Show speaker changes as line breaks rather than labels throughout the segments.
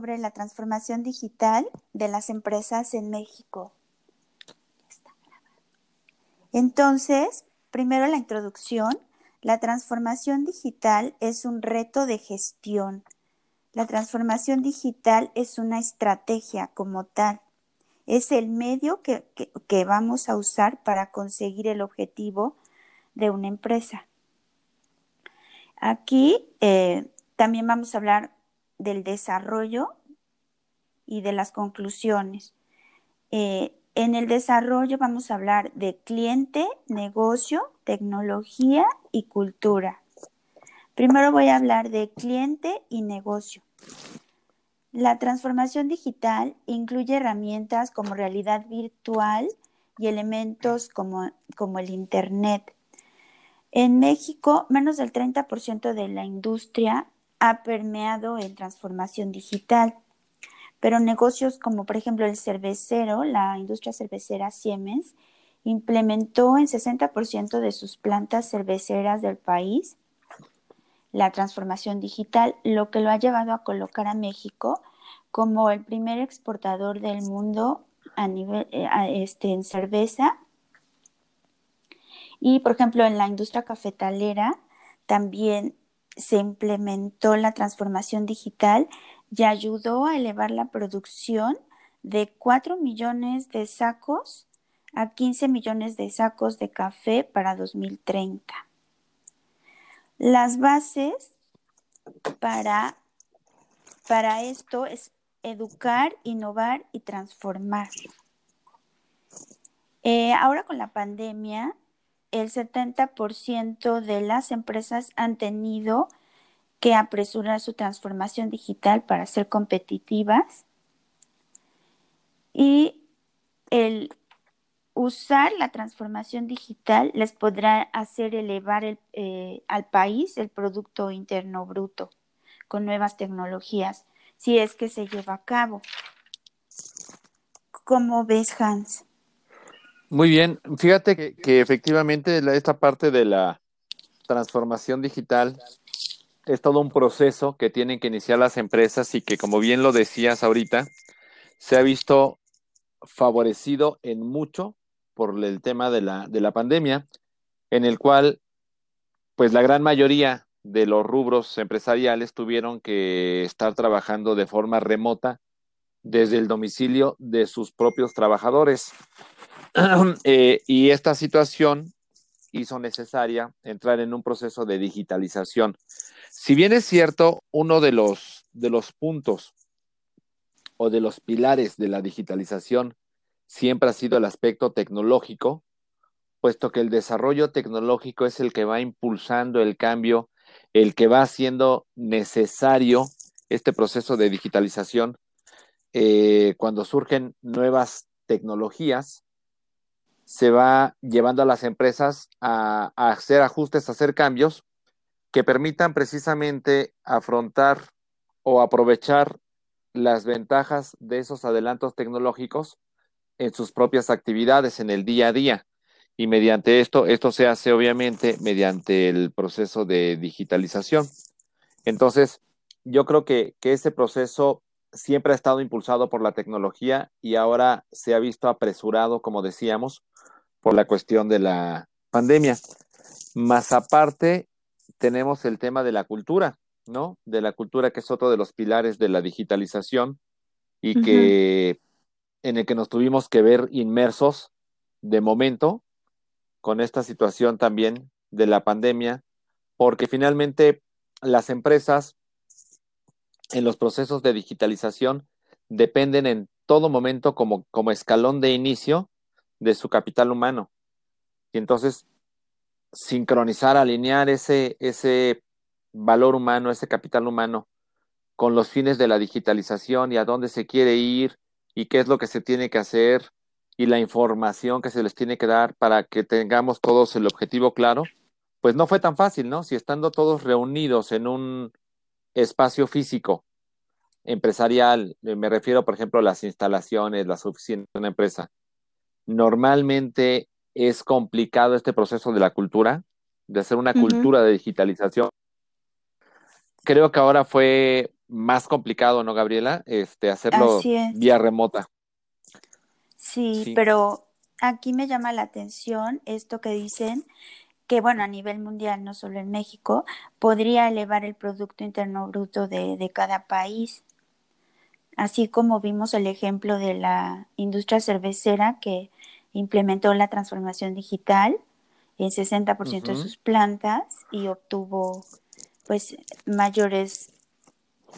sobre la transformación digital de las empresas en México. Entonces, primero la introducción. La transformación digital es un reto de gestión. La transformación digital es una estrategia como tal. Es el medio que, vamos a usar para conseguir el objetivo de una empresa. Aquí eh, también vamos a hablar del desarrollo y de las conclusiones. Eh, en el desarrollo vamos a hablar de cliente, negocio, tecnología y cultura. Primero voy a hablar de cliente y negocio. La transformación digital incluye herramientas como realidad virtual y elementos como, como el Internet. En México, menos del 30% de la industria ha permeado en transformación digital, pero negocios como por ejemplo el cervecero, la industria cervecera Siemens, implementó en 60% de sus plantas cerveceras del país la transformación digital, lo que lo ha llevado a colocar a México como el primer exportador del mundo a nivel, eh, este, en cerveza. Y, por ejemplo, en la industria cafetalera también se implementó la transformación digital y ayudó a elevar la producción de 4 millones de sacos a 15 millones de sacos de café para 2030. Las bases para, para esto es educar, innovar y transformar. Eh, ahora con la pandemia, el 70% de las empresas han tenido que apresurar su transformación digital para ser competitivas y el usar la transformación digital les podrá hacer elevar eh, al país el Producto Interno Bruto con nuevas tecnologías, si es que se lleva a cabo. ¿Cómo ves, Hans?
Muy bien, fíjate que, efectivamente esta parte de la transformación digital es todo un proceso que tienen que iniciar las empresas y que, como bien lo decías ahorita, se ha visto favorecido en mucho por el tema de la, de la pandemia, en el cual, pues la gran mayoría de los rubros empresariales tuvieron que estar trabajando de forma remota desde el domicilio de sus propios trabajadores. Eh, y esta situación hizo necesaria entrar en un proceso de digitalización. Si bien es cierto, uno de los, de los puntos o de los pilares de la digitalización siempre ha sido el aspecto tecnológico, puesto que el desarrollo tecnológico es el que va impulsando el cambio, el que va haciendo necesario este proceso de digitalización. Eh, cuando surgen nuevas tecnologías, se va llevando a las empresas a, hacer ajustes, a hacer cambios que permitan precisamente afrontar o aprovechar las ventajas de esos adelantos tecnológicos en sus propias actividades, en el día a día. Y mediante esto, esto se hace obviamente mediante el proceso de digitalización. Entonces, yo creo que, que ese proceso siempre ha estado impulsado por la tecnología y ahora se ha visto apresurado, como decíamos, por la cuestión de la pandemia. Más aparte, tenemos el tema de la cultura, ¿no? De la cultura que es otro de los pilares de la digitalización y que en el que nos tuvimos que ver inmersos de momento con esta situación también de la pandemia, porque finalmente las empresas en los procesos de digitalización dependen en todo momento como, como escalón de inicio de su capital humano. Y entonces, sincronizar, alinear ese, ese valor humano, ese capital humano, con los fines de la digitalización y a dónde se quiere ir y qué es lo que se tiene que hacer y la información que se les tiene que dar para que tengamos todos el objetivo claro, pues no fue tan fácil, ¿no? Si estando todos reunidos en un espacio físico empresarial, me refiero, por ejemplo, a las instalaciones, las oficinas de una empresa, normalmente es complicado este proceso de la cultura, de hacer una cultura de digitalización. Creo que ahora fue más complicado, ¿no, Gabriela? Este, hacerlo vía remota.
Sí, pero aquí me llama la atención esto que dicen que, bueno, a nivel mundial, no solo en México, podría elevar el Producto Interno Bruto de, de cada país. Así como vimos el ejemplo de la industria cervecera que implementó la transformación digital en 60% de sus plantas y obtuvo pues mayores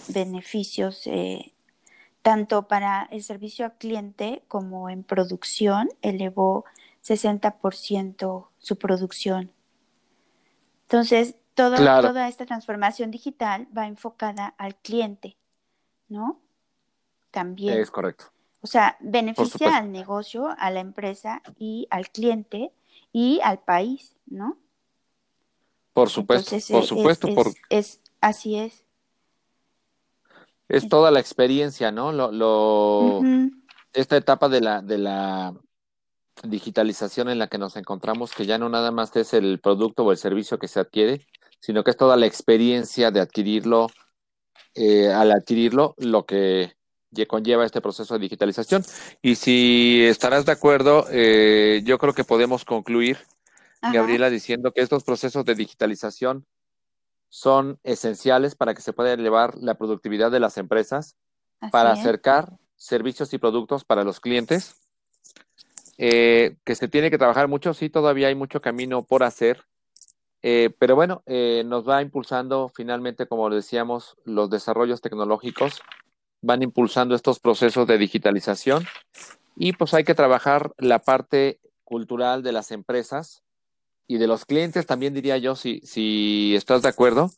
beneficios eh, tanto para el servicio al cliente como en producción, elevó 60% su producción. Entonces, toda esta transformación digital va enfocada al cliente, ¿no? También.
Es correcto.
O sea, beneficia al negocio, a la empresa y al cliente y al país, ¿no?
Por supuesto, por supuesto.
Es, así es.
Es toda la experiencia, ¿no? Lo, Esta etapa de la, de la digitalización en la que nos encontramos, que ya no nada más es el producto o el servicio que se adquiere, sino que es toda la experiencia de adquirirlo, eh, al adquirirlo, lo que conlleva este proceso de digitalización. Y si estarás de acuerdo, eh, yo creo que podemos concluir, Gabriela, diciendo que estos procesos de digitalización son esenciales para que se pueda elevar la productividad de las empresas, para acercar servicios y productos para los clientes, eh, que se tiene que trabajar mucho, sí, todavía hay mucho camino por hacer, eh, pero bueno, nos va impulsando finalmente, como decíamos, los desarrollos tecnológicos van impulsando estos procesos de digitalización y pues hay que trabajar la parte cultural de las empresas y de los clientes también diría yo, si, si estás de acuerdo,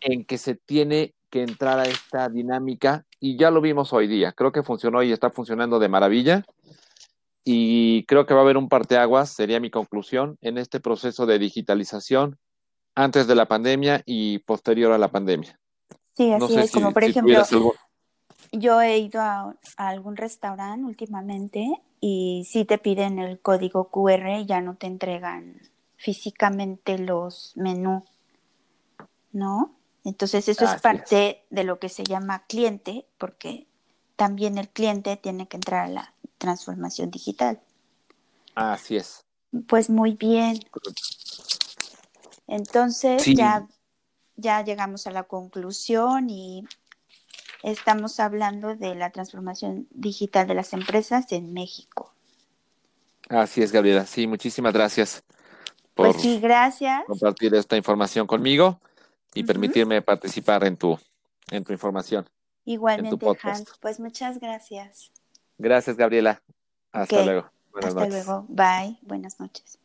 en que se tiene que entrar a esta dinámica y ya lo vimos hoy día, creo que funcionó y está funcionando de maravilla y creo que va a haber un parteaguas, sería mi conclusión, en este proceso de digitalización antes de la pandemia y posterior a la pandemia.
Sí, así es. como por ejemplo, yo he ido a, algún restaurante últimamente y si te piden el código QR ya no te entregan físicamente los menús, ¿no? Entonces eso es parte de lo que se llama cliente, porque también el cliente tiene que entrar a la transformación digital.
Así es.
Pues muy bien. Entonces ya ya llegamos a la conclusión y estamos hablando de la transformación digital de las empresas en México.
Así es, Gabriela. Sí, muchísimas gracias
por pues sí, gracias.
compartir esta información conmigo y permitirme participar en tu, en tu información.
Igualmente, Hans. Pues muchas gracias.
Gracias, Gabriela. Hasta luego.
Buenas Hasta luego. Bye. Buenas noches.